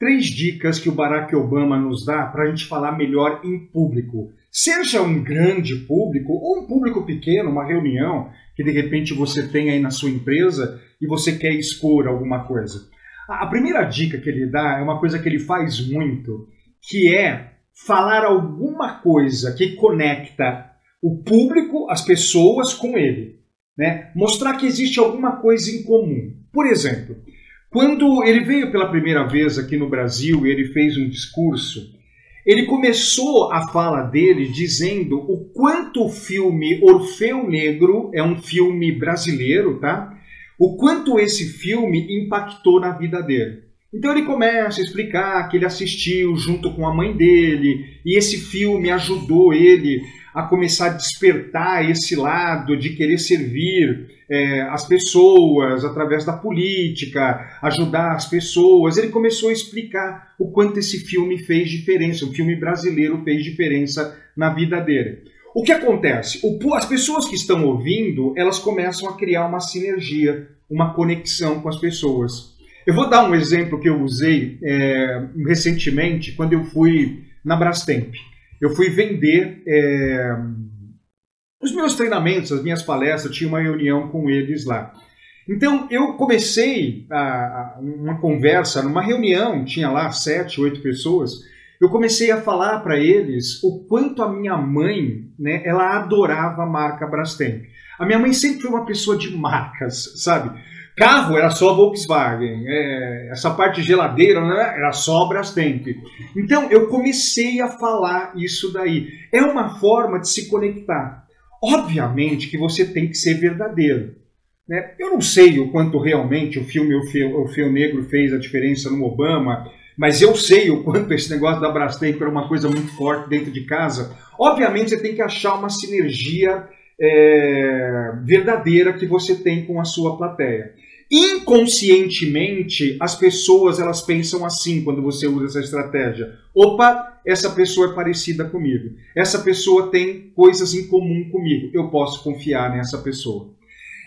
três dicas que o Barack Obama nos dá para a gente falar melhor em público. Seja um grande público ou um público pequeno, uma reunião que de repente você tem aí na sua empresa e você quer expor alguma coisa. A primeira dica que ele dá é uma coisa que ele faz muito, que é falar alguma coisa que conecta o público, as pessoas com ele. Né? Mostrar que existe alguma coisa em comum. Por exemplo, quando ele veio pela primeira vez aqui no Brasil e ele fez um discurso, ele começou a fala dele dizendo o quanto o filme Orfeu Negro é um filme brasileiro, tá? O quanto esse filme impactou na vida dele. Então ele começa a explicar que ele assistiu junto com a mãe dele e esse filme ajudou ele a começar a despertar esse lado de querer servir é, as pessoas através da política, ajudar as pessoas. Ele começou a explicar o quanto esse filme fez diferença, o filme brasileiro fez diferença na vida dele. O que acontece? O, as pessoas que estão ouvindo, elas começam a criar uma sinergia, uma conexão com as pessoas. Eu vou dar um exemplo que eu usei é, recentemente quando eu fui na Brastemp eu fui vender é, os meus treinamentos, as minhas palestras, tinha uma reunião com eles lá. Então eu comecei a, a, uma conversa, numa reunião, tinha lá sete, oito pessoas. Eu comecei a falar para eles o quanto a minha mãe, né, ela adorava a marca Brastemp. A minha mãe sempre foi uma pessoa de marcas, sabe? Carro era só Volkswagen, é, essa parte de geladeira né, era só Brastemp. Então eu comecei a falar isso daí. É uma forma de se conectar. Obviamente que você tem que ser verdadeiro. Né? Eu não sei o quanto realmente o filme O Fio, o Fio Negro fez a diferença no Obama, mas eu sei o quanto esse negócio da Brastemp era uma coisa muito forte dentro de casa. Obviamente você tem que achar uma sinergia é, verdadeira que você tem com a sua plateia. Inconscientemente, as pessoas elas pensam assim quando você usa essa estratégia. Opa, essa pessoa é parecida comigo. Essa pessoa tem coisas em comum comigo. Eu posso confiar nessa pessoa.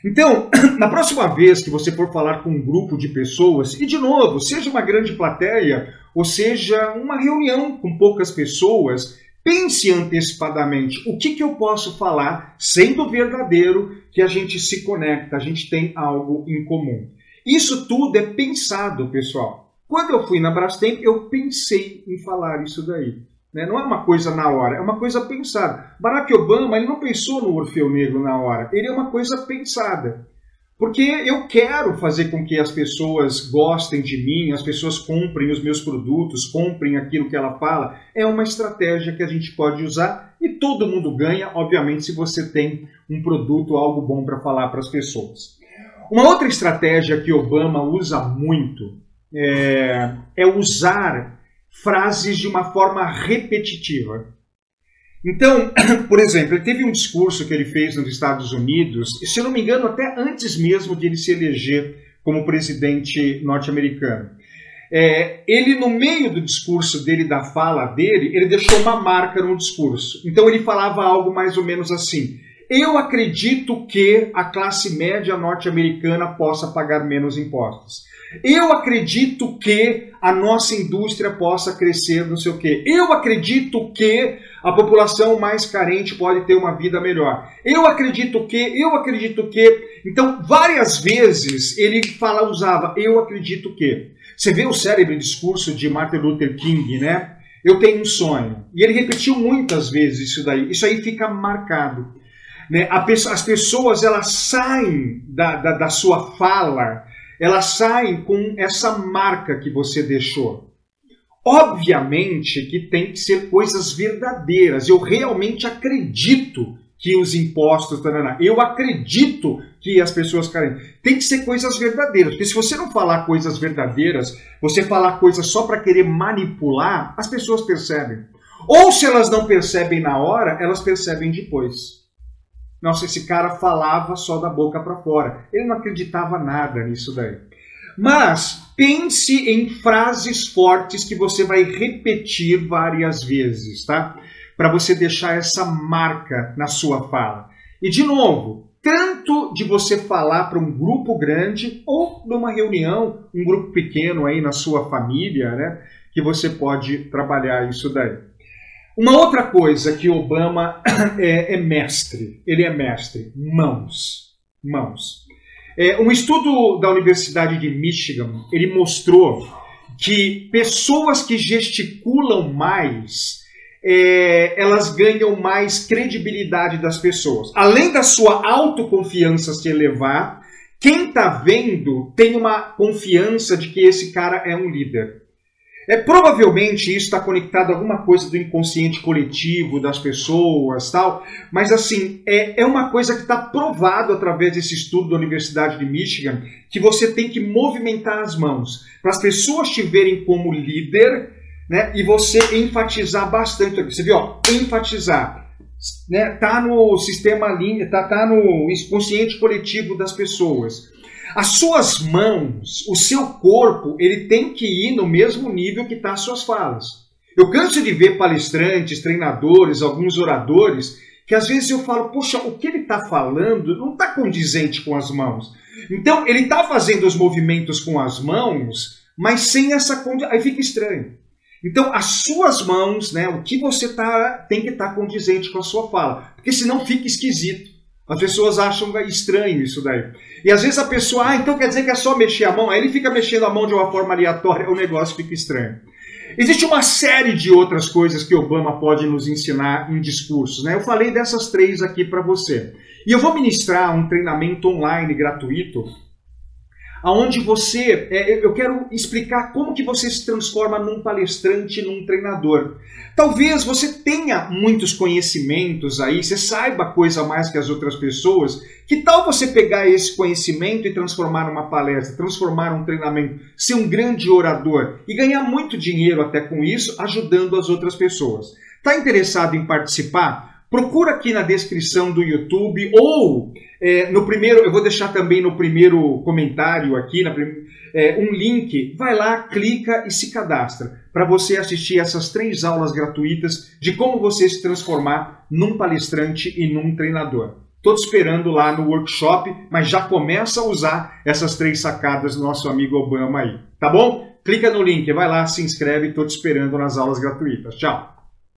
Então, na próxima vez que você for falar com um grupo de pessoas, e de novo, seja uma grande plateia, ou seja uma reunião com poucas pessoas, Pense antecipadamente o que, que eu posso falar, sendo verdadeiro, que a gente se conecta, a gente tem algo em comum. Isso tudo é pensado, pessoal. Quando eu fui na Brastemp, eu pensei em falar isso daí. Né? Não é uma coisa na hora, é uma coisa pensada. Barack Obama ele não pensou no Orfeu Negro na hora, ele é uma coisa pensada. Porque eu quero fazer com que as pessoas gostem de mim, as pessoas comprem os meus produtos, comprem aquilo que ela fala. É uma estratégia que a gente pode usar e todo mundo ganha, obviamente, se você tem um produto, algo bom para falar para as pessoas. Uma outra estratégia que Obama usa muito é, é usar frases de uma forma repetitiva. Então, por exemplo, ele teve um discurso que ele fez nos Estados Unidos, se não me engano, até antes mesmo de ele se eleger como presidente norte-americano. É, ele, no meio do discurso dele, da fala dele, ele deixou uma marca no discurso. Então ele falava algo mais ou menos assim: Eu acredito que a classe média norte-americana possa pagar menos impostos. Eu acredito que a nossa indústria possa crescer, não sei o quê. Eu acredito que a população mais carente pode ter uma vida melhor. Eu acredito que, eu acredito que. Então, várias vezes ele fala, usava, eu acredito que. Você vê o cérebro discurso de Martin Luther King, né? Eu tenho um sonho. E ele repetiu muitas vezes isso daí. Isso aí fica marcado. Né? As pessoas elas saem da, da, da sua fala elas saem com essa marca que você deixou. Obviamente que tem que ser coisas verdadeiras. Eu realmente acredito que os impostos. Tarana, eu acredito que as pessoas querem. Tem que ser coisas verdadeiras. Porque se você não falar coisas verdadeiras, você falar coisas só para querer manipular, as pessoas percebem. Ou se elas não percebem na hora, elas percebem depois. Nossa, esse cara falava só da boca para fora. Ele não acreditava nada nisso daí. Mas pense em frases fortes que você vai repetir várias vezes, tá? Para você deixar essa marca na sua fala. E de novo, tanto de você falar para um grupo grande ou numa reunião, um grupo pequeno aí na sua família, né? Que você pode trabalhar isso daí. Uma outra coisa que Obama é, é mestre, ele é mestre, mãos, mãos. É, um estudo da Universidade de Michigan, ele mostrou que pessoas que gesticulam mais é, elas ganham mais credibilidade das pessoas. Além da sua autoconfiança se elevar, quem está vendo tem uma confiança de que esse cara é um líder. É provavelmente isso está conectado a alguma coisa do inconsciente coletivo das pessoas, tal. Mas assim é, é uma coisa que está provado através desse estudo da Universidade de Michigan que você tem que movimentar as mãos para as pessoas te verem como líder né? E você enfatizar bastante. Você viu, ó, enfatizar. Né? Tá no sistema linha, tá, tá no inconsciente coletivo das pessoas. As suas mãos, o seu corpo, ele tem que ir no mesmo nível que tá as suas falas. Eu canso de ver palestrantes, treinadores, alguns oradores, que às vezes eu falo, poxa, o que ele está falando não está condizente com as mãos. Então, ele está fazendo os movimentos com as mãos, mas sem essa condição. Aí fica estranho. Então, as suas mãos, né, o que você tá, tem que estar tá condizente com a sua fala, porque senão fica esquisito. As pessoas acham estranho isso daí. E às vezes a pessoa, ah, então quer dizer que é só mexer a mão? Aí ele fica mexendo a mão de uma forma aleatória, o negócio fica estranho. Existe uma série de outras coisas que Obama pode nos ensinar em discursos. Né? Eu falei dessas três aqui para você. E eu vou ministrar um treinamento online gratuito aonde você, é, eu quero explicar como que você se transforma num palestrante, num treinador. Talvez você tenha muitos conhecimentos aí, você saiba coisa mais que as outras pessoas. Que tal você pegar esse conhecimento e transformar numa palestra, transformar um treinamento, ser um grande orador e ganhar muito dinheiro até com isso, ajudando as outras pessoas? Está interessado em participar? Procura aqui na descrição do YouTube ou é, no primeiro, eu vou deixar também no primeiro comentário aqui na, é, um link. Vai lá, clica e se cadastra para você assistir essas três aulas gratuitas de como você se transformar num palestrante e num treinador. Estou esperando lá no workshop, mas já começa a usar essas três sacadas do nosso amigo Obama aí, tá bom? Clica no link, vai lá, se inscreve, estou te esperando nas aulas gratuitas. Tchau!